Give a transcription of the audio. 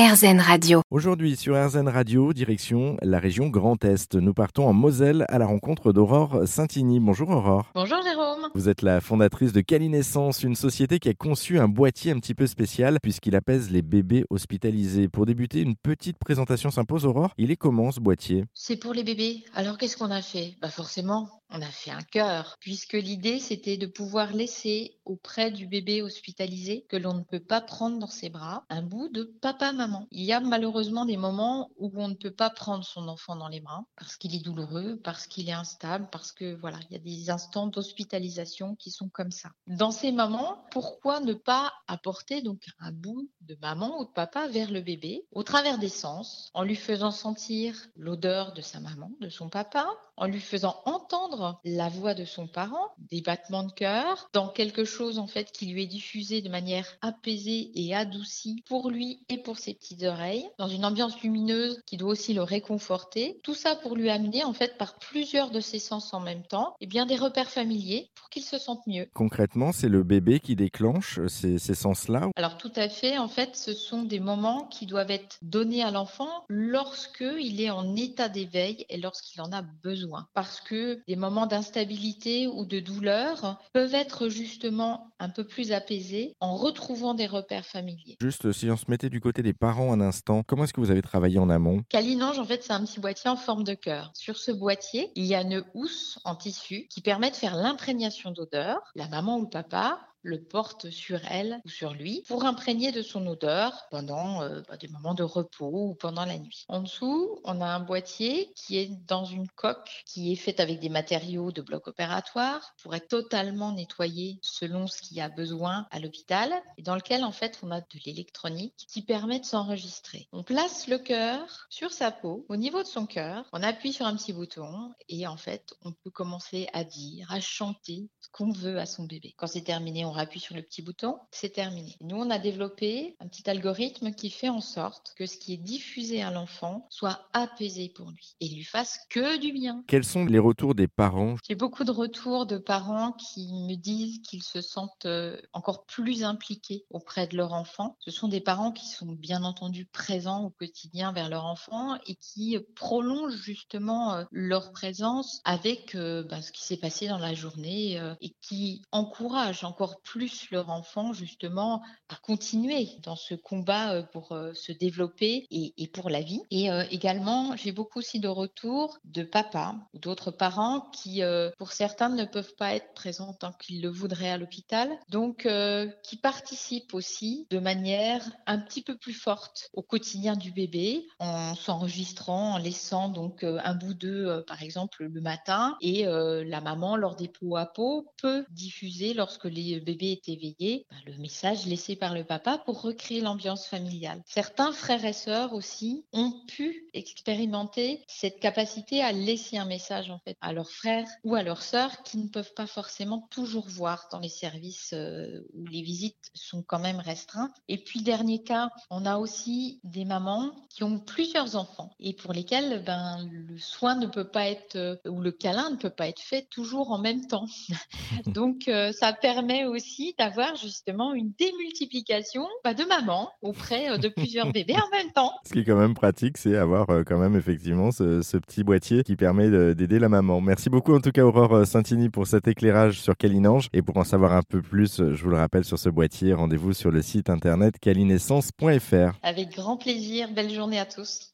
RZN Radio. Aujourd'hui sur RZN Radio, direction la région Grand Est. Nous partons en Moselle à la rencontre d'Aurore Saintigny. Bonjour Aurore. Bonjour Jérôme. Vous êtes la fondatrice de Calinescence, une société qui a conçu un boîtier un petit peu spécial puisqu'il apaise les bébés hospitalisés. Pour débuter, une petite présentation s'impose Aurore. Il est comment ce boîtier? C'est pour les bébés. Alors qu'est-ce qu'on a fait? Bah forcément, on a fait un cœur, puisque l'idée c'était de pouvoir laisser auprès du bébé hospitalisé que l'on ne peut pas prendre dans ses bras un bout de papa-maman. Il y a malheureusement des moments où on ne peut pas prendre son enfant dans les bras parce qu'il est douloureux, parce qu'il est instable, parce que voilà, il y a des instants d'hospitalisation qui sont comme ça. Dans ces moments, pourquoi ne pas apporter donc un bout de maman ou de papa vers le bébé au travers des sens, en lui faisant sentir l'odeur de sa maman, de son papa, en lui faisant entendre la voix de son parent, des battements de cœur, dans quelque chose en fait qui lui est diffusé de manière apaisée et adoucie pour lui et pour ses petites oreilles, dans une ambiance lumineuse qui doit aussi le réconforter. Tout ça pour lui amener en fait par plusieurs de ses sens en même temps, et bien des repères familiers pour qu'il se sente mieux. Concrètement, c'est le bébé qui déclenche ces, ces sens-là Alors tout à fait, en fait, ce sont des moments qui doivent être donnés à l'enfant lorsque il est en état d'éveil et lorsqu'il en a besoin parce que des moments d'instabilité ou de douleur peuvent être justement un peu plus apaisés en retrouvant des repères familiers. Juste si on se mettait du côté des parents un instant, comment est-ce que vous avez travaillé en amont? Calinange, en fait, c'est un petit boîtier en forme de cœur. Sur ce boîtier, il y a une housse en tissu qui permet de faire l'imprégnation d'odeur. La maman ou le papa le porte sur elle ou sur lui pour imprégner de son odeur pendant euh, bah, des moments de repos ou pendant la nuit. En dessous, on a un boîtier qui est dans une coque qui est faite avec des matériaux de bloc opératoire pour être totalement nettoyé selon ce qu'il y a besoin à l'hôpital et dans lequel en fait on a de l'électronique qui permet de s'enregistrer. On place le cœur sur sa peau, au niveau de son cœur, on appuie sur un petit bouton et en fait on peut commencer à dire, à chanter ce qu'on veut à son bébé. Quand c'est terminé, on appuie sur le petit bouton, c'est terminé. Nous, on a développé un petit algorithme qui fait en sorte que ce qui est diffusé à l'enfant soit apaisé pour lui et lui fasse que du bien. Quels sont les retours des parents? J'ai beaucoup de retours de parents qui me disent qu'ils se sentent euh, encore plus impliqués auprès de leur enfant. Ce sont des parents qui sont bien entendu présents au quotidien vers leur enfant et qui prolongent justement euh, leur présence avec euh, bah, ce qui s'est passé dans la journée et qui encouragent encore plus leur enfant justement à continuer dans ce combat euh, pour euh, se développer et, pour la vie. Et euh, également, j'ai beaucoup aussi de retours de papa ou d'autres parents qui, pour certains, ne peuvent pas être présents tant qu'ils le voudraient à l'hôpital, donc qui participent aussi de manière un petit peu plus forte au quotidien du bébé en s'enregistrant, en laissant donc un bout d'eux, par exemple, le matin, et la maman, lors des peaux à peau, peut diffuser lorsque les bébés est éveillé, bah, le message laissé par le papa pour recréer l'ambiance familiale. Certains frères et sœurs aussi ont pu expérimenter cette capacité à laisser un message en fait à leurs frères ou à leurs sœurs qui ne peuvent pas forcément toujours voir dans les services euh, où les visites sont quand même restreintes. Et puis dernier cas, on a aussi des mamans qui ont plusieurs enfants et pour lesquels ben le soin ne peut pas être euh, ou le câlin ne peut pas être fait toujours en même temps. Donc euh, ça permet aussi d'avoir justement une démultiplication bah, de maman auprès euh, de plusieurs bébés en même temps. Ce qui est quand même pratique, c'est avoir euh, quand même effectivement ce, petit boîtier qui permet d'aider la maman. Merci beaucoup en tout cas Aurore euh, Santini pour cet éclairage sur Calinange. Et pour en savoir un peu plus, je vous le rappelle sur ce boîtier, rendez-vous sur le site internet calinescence.fr. Avec grand plaisir, belle journée à tous.